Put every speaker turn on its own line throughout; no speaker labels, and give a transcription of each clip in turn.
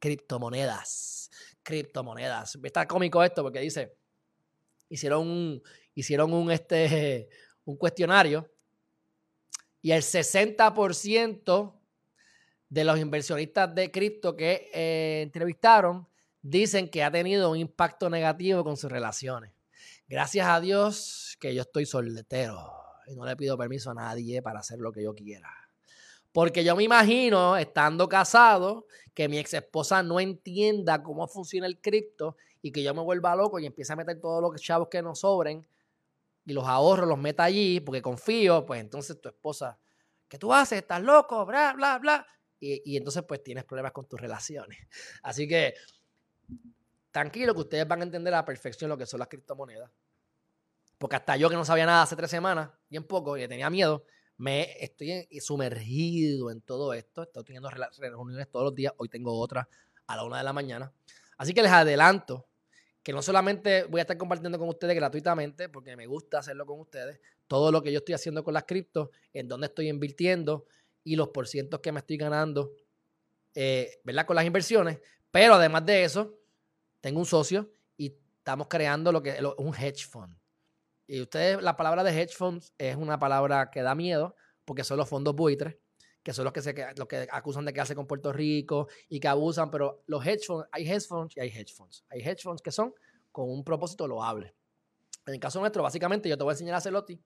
criptomonedas. Criptomonedas. Está cómico esto porque dice, hicieron un, hicieron un, este, un cuestionario y el 60% de los inversionistas de cripto que eh, entrevistaron dicen que ha tenido un impacto negativo con sus relaciones. Gracias a Dios que yo estoy soltero y no le pido permiso a nadie para hacer lo que yo quiera. Porque yo me imagino, estando casado, que mi ex esposa no entienda cómo funciona el cripto y que yo me vuelva loco y empiece a meter todos los chavos que nos sobren y los ahorros los meta allí porque confío, pues entonces tu esposa, ¿qué tú haces? ¿Estás loco? Bla, bla, bla. Y, y entonces pues tienes problemas con tus relaciones. Así que tranquilo que ustedes van a entender a la perfección lo que son las criptomonedas. Porque hasta yo que no sabía nada hace tres semanas, bien poco, y tenía miedo, me estoy sumergido en todo esto. Estoy teniendo reuniones todos los días. Hoy tengo otra a la una de la mañana. Así que les adelanto que no solamente voy a estar compartiendo con ustedes gratuitamente, porque me gusta hacerlo con ustedes, todo lo que yo estoy haciendo con las criptos, en dónde estoy invirtiendo y los porcientos que me estoy ganando, eh, ¿verdad? Con las inversiones. Pero además de eso, tengo un socio y estamos creando lo que es un hedge fund. Y ustedes, la palabra de hedge funds es una palabra que da miedo porque son los fondos buitres, que son los que, se, los que acusan de quedarse con Puerto Rico y que abusan, pero los hedge funds, hay hedge funds y hay hedge funds. Hay hedge funds que son con un propósito loable. En el caso nuestro, básicamente, yo te voy a enseñar a hacerlo ti,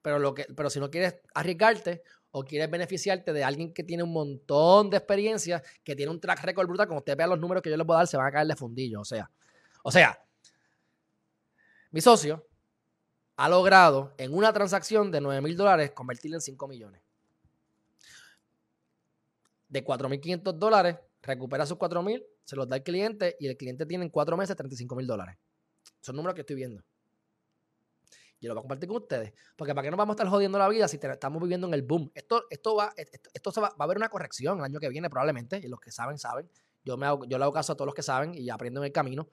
pero, lo que, pero si no quieres arriesgarte o quieres beneficiarte de alguien que tiene un montón de experiencia, que tiene un track record brutal, como ustedes vean los números que yo les voy a dar, se van a caer de fundillo. O sea, o sea, mi socio ha logrado en una transacción de 9 mil dólares convertirla en 5 millones. De 4.500 dólares, recupera sus 4 mil, se los da al cliente y el cliente tiene en 4 meses 35 mil dólares. Son números que estoy viendo. Yo lo voy a compartir con ustedes. Porque para qué nos vamos a estar jodiendo la vida si estamos viviendo en el boom. Esto, esto va, esto, va, va, a haber una corrección el año que viene probablemente. Y los que saben, saben. Yo, me hago, yo le hago caso a todos los que saben y aprendo en el camino.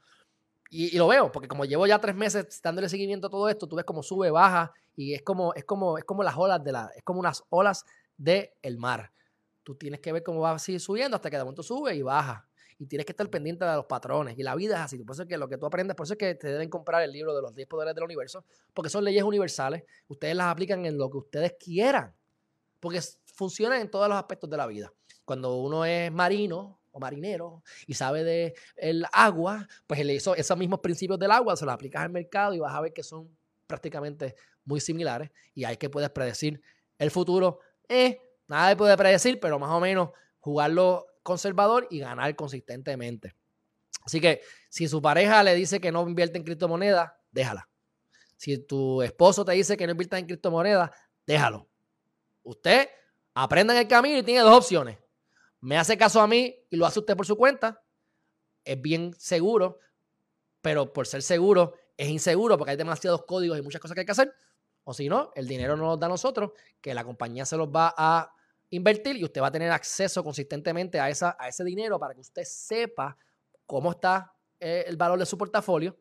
Y, lo veo, porque como llevo ya tres meses dándole seguimiento a todo esto, tú ves cómo sube, baja, y es como, es como, es como las olas de la, es como unas olas del el mar. Tú tienes que ver cómo va así subiendo hasta que de momento sube y baja. Y tienes que estar pendiente de los patrones. Y la vida es así. Por eso es que lo que tú aprendes, por eso es que te deben comprar el libro de los 10 poderes del universo, porque son leyes universales. Ustedes las aplican en lo que ustedes quieran. Porque funcionan en todos los aspectos de la vida. Cuando uno es marino, o marinero y sabe de el agua, pues él hizo esos mismos principios del agua, se los aplicas al mercado y vas a ver que son prácticamente muy similares y hay que puedes predecir el futuro. Eh, nada de puede predecir, pero más o menos jugarlo conservador y ganar consistentemente. Así que si su pareja le dice que no invierte en criptomonedas, déjala. Si tu esposo te dice que no invierta en criptomonedas, déjalo. Usted aprenda en el camino y tiene dos opciones me hace caso a mí y lo hace usted por su cuenta, es bien seguro, pero por ser seguro es inseguro porque hay demasiados códigos y muchas cosas que hay que hacer. O si no, el dinero no nos da a nosotros, que la compañía se los va a invertir y usted va a tener acceso consistentemente a, esa, a ese dinero para que usted sepa cómo está eh, el valor de su portafolio.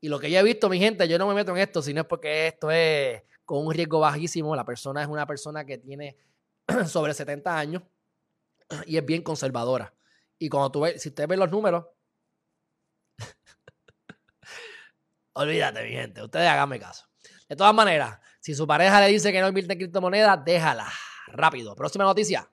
Y lo que yo he visto, mi gente, yo no me meto en esto, sino es porque esto es con un riesgo bajísimo. La persona es una persona que tiene sobre 70 años y es bien conservadora. Y cuando tú ves, si usted ve los números, olvídate, mi gente, ustedes háganme caso. De todas maneras, si su pareja le dice que no invierte en criptomonedas, déjala. Rápido. Próxima noticia.